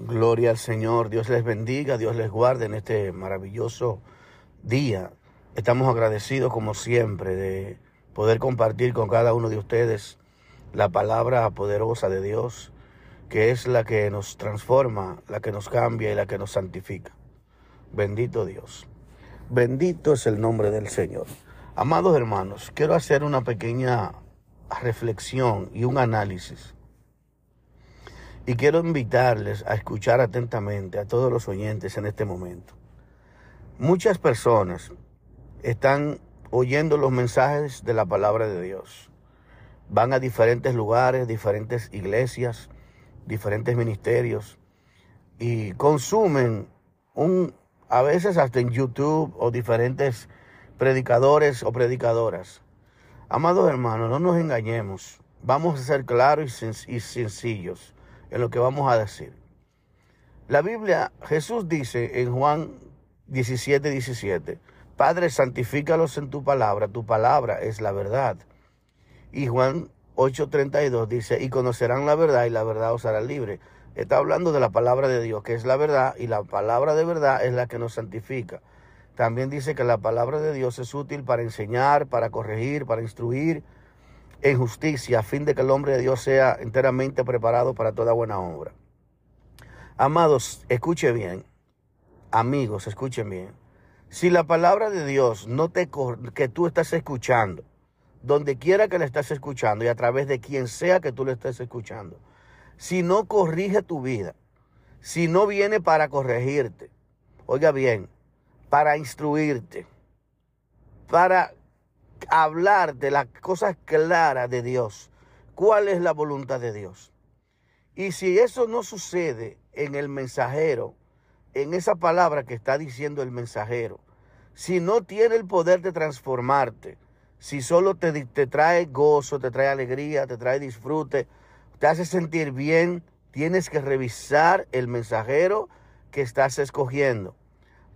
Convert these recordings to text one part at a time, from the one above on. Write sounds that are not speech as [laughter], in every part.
Gloria al Señor, Dios les bendiga, Dios les guarde en este maravilloso día. Estamos agradecidos como siempre de poder compartir con cada uno de ustedes la palabra poderosa de Dios, que es la que nos transforma, la que nos cambia y la que nos santifica. Bendito Dios. Bendito es el nombre del Señor. Amados hermanos, quiero hacer una pequeña reflexión y un análisis y quiero invitarles a escuchar atentamente a todos los oyentes en este momento. Muchas personas están oyendo los mensajes de la palabra de Dios. Van a diferentes lugares, diferentes iglesias, diferentes ministerios y consumen un a veces hasta en YouTube o diferentes predicadores o predicadoras. Amados hermanos, no nos engañemos. Vamos a ser claros y sencillos en lo que vamos a decir. La Biblia, Jesús dice en Juan 17, 17, Padre, santifícalos en tu palabra, tu palabra es la verdad. Y Juan 8:32 dice, y conocerán la verdad y la verdad os hará libre. Está hablando de la palabra de Dios, que es la verdad, y la palabra de verdad es la que nos santifica. También dice que la palabra de Dios es útil para enseñar, para corregir, para instruir, en justicia, a fin de que el hombre de Dios sea enteramente preparado para toda buena obra. Amados, escuche bien. Amigos, escuchen bien. Si la palabra de Dios no te que tú estás escuchando, donde quiera que la estés escuchando y a través de quien sea que tú le estés escuchando, si no corrige tu vida, si no viene para corregirte, oiga bien, para instruirte, para hablar de las cosas claras de Dios. ¿Cuál es la voluntad de Dios? Y si eso no sucede en el mensajero, en esa palabra que está diciendo el mensajero, si no tiene el poder de transformarte, si solo te, te trae gozo, te trae alegría, te trae disfrute, te hace sentir bien, tienes que revisar el mensajero que estás escogiendo,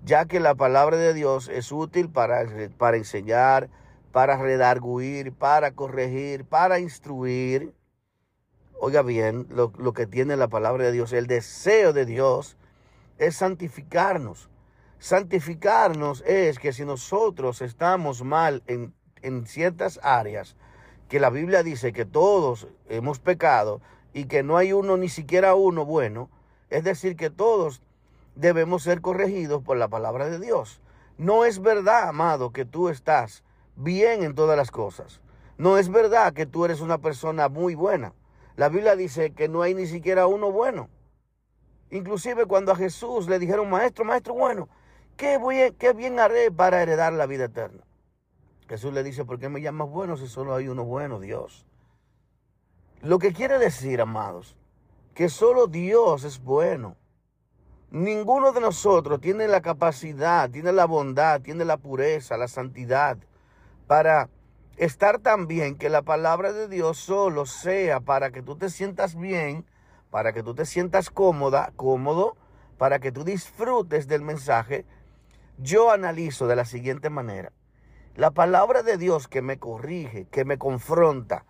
ya que la palabra de Dios es útil para, para enseñar, para redarguir, para corregir, para instruir. Oiga bien lo, que tiene la palabra de Dios. El deseo de Dios es santificarnos. Santificarnos es que si nosotros estamos mal en ciertas áreas, que la Biblia dice que todos hemos pecado y que no hay uno, ni siquiera uno bueno, es decir, que todos debemos ser corregidos por la palabra de Dios. No es verdad, amado, que tú estás bien en todas las cosas. No es verdad que tú eres una persona muy buena. La Biblia dice que no hay ni siquiera uno bueno. Inclusive cuando a Jesús le dijeron, maestro, maestro bueno, ¿qué, qué bien haré para heredar la vida eterna? Jesús le dice, ¿por qué me llamas bueno si solo hay uno bueno, Dios? Lo que quiere decir, amados, que solo Dios es bueno. Ninguno de nosotros tiene la capacidad, tiene la bondad, tiene la pureza, la santidad para estar tan bien que la palabra de Dios solo sea para que tú te sientas bien, para que tú te sientas cómoda, cómodo, para que tú disfrutes del mensaje, yo analizo de la siguiente manera. La palabra de Dios que me corrige, que me confronta,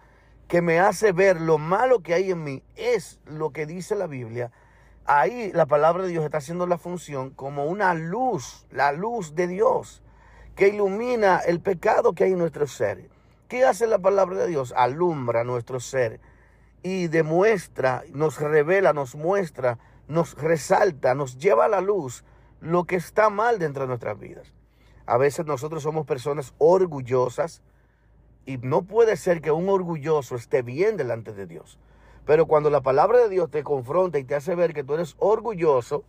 que me hace ver lo malo que hay en mí, es lo que dice la Biblia. Ahí la palabra de Dios está haciendo la función como una luz, la luz de Dios que ilumina el pecado que hay en nuestro ser. ¿Qué hace la palabra de Dios? Alumbra nuestro ser y demuestra, nos revela, nos muestra, nos resalta, nos lleva a la luz lo que está mal dentro de nuestras vidas. A veces nosotros somos personas orgullosas y no puede ser que un orgulloso esté bien delante de Dios. Pero cuando la palabra de Dios te confronta y te hace ver que tú eres orgulloso,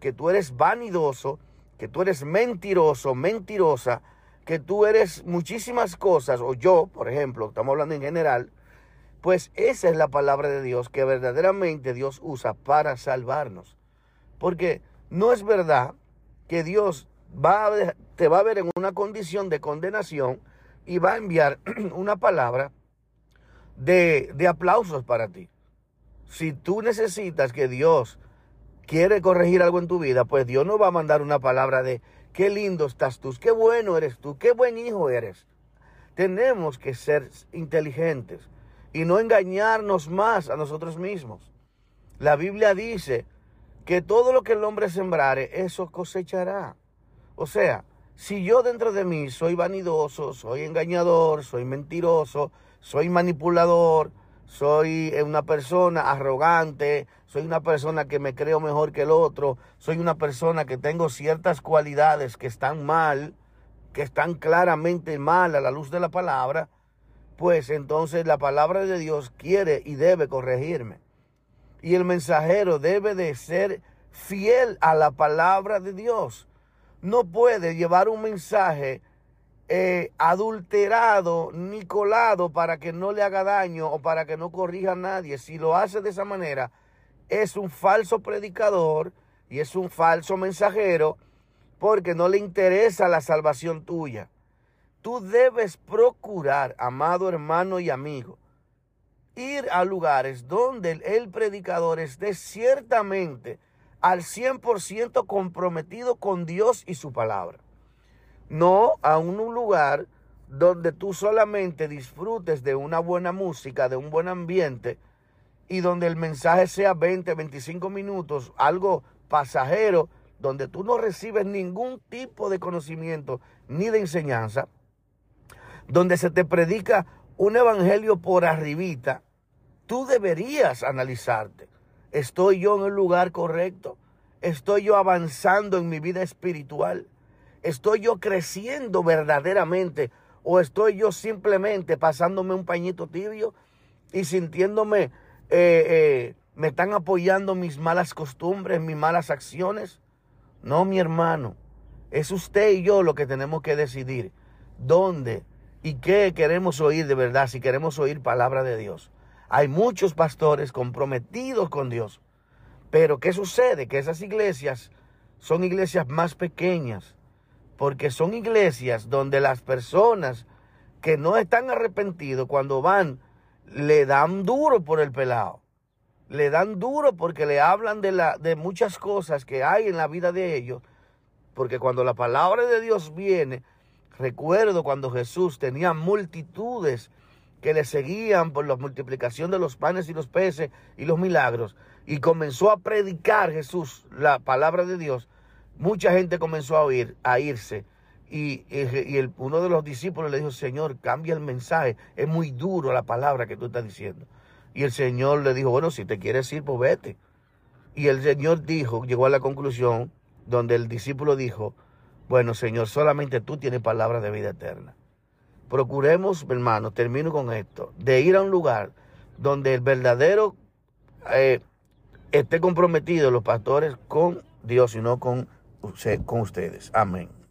que tú eres vanidoso, que tú eres mentiroso, mentirosa, que tú eres muchísimas cosas, o yo, por ejemplo, estamos hablando en general, pues esa es la palabra de Dios que verdaderamente Dios usa para salvarnos. Porque no es verdad que Dios va te va a ver en una condición de condenación y va a enviar [clears throat] una palabra de, de aplausos para ti. Si tú necesitas que Dios quiere corregir algo en tu vida, pues Dios no va a mandar una palabra de qué lindo estás tú, qué bueno eres tú, qué buen hijo eres. Tenemos que ser inteligentes y no engañarnos más a nosotros mismos. La Biblia dice que todo lo que el hombre sembrare, eso cosechará. O sea, si yo dentro de mí soy vanidoso, soy engañador, soy mentiroso, soy manipulador, soy una persona arrogante, soy una persona que me creo mejor que el otro, soy una persona que tengo ciertas cualidades que están mal, que están claramente mal a la luz de la palabra, pues entonces la palabra de Dios quiere y debe corregirme. Y el mensajero debe de ser fiel a la palabra de Dios. No puede llevar un mensaje eh, adulterado ni colado para que no le haga daño o para que no corrija a nadie. Si lo hace de esa manera, es un falso predicador y es un falso mensajero porque no le interesa la salvación tuya. Tú debes procurar, amado hermano y amigo, ir a lugares donde el predicador esté ciertamente al 100% comprometido con Dios y su palabra. No a un lugar donde tú solamente disfrutes de una buena música, de un buen ambiente y donde el mensaje sea 20, 25 minutos, algo pasajero, donde tú no recibes ningún tipo de conocimiento ni de enseñanza, donde se te predica un evangelio por arribita, tú deberías analizarte. ¿Estoy yo en el lugar correcto? ¿Estoy yo avanzando en mi vida espiritual? ¿Estoy yo creciendo verdaderamente? ¿O estoy yo simplemente pasándome un pañito tibio y sintiéndome, eh, eh, me están apoyando mis malas costumbres, mis malas acciones? No, mi hermano. Es usted y yo lo que tenemos que decidir dónde y qué queremos oír de verdad, si queremos oír palabra de Dios. Hay muchos pastores comprometidos con Dios. Pero ¿qué sucede? Que esas iglesias son iglesias más pequeñas. Porque son iglesias donde las personas que no están arrepentidos cuando van, le dan duro por el pelado. Le dan duro porque le hablan de, la, de muchas cosas que hay en la vida de ellos. Porque cuando la palabra de Dios viene, Recuerdo cuando Jesús tenía multitudes que le seguían por la multiplicación de los panes y los peces y los milagros. Y comenzó a predicar Jesús la palabra de Dios. Mucha gente comenzó a oír, a irse. Y, y uno de los discípulos le dijo, Señor, cambia el mensaje. Es muy duro la palabra que tú estás diciendo. Y el Señor le dijo, bueno, si te quieres ir, pues vete. Y el Señor dijo, llegó a la conclusión donde el discípulo dijo, bueno, Señor, solamente tú tienes palabras de vida eterna. Procuremos, hermano, termino con esto, de ir a un lugar donde el verdadero eh, esté comprometido los pastores con Dios y no con, con ustedes. Amén.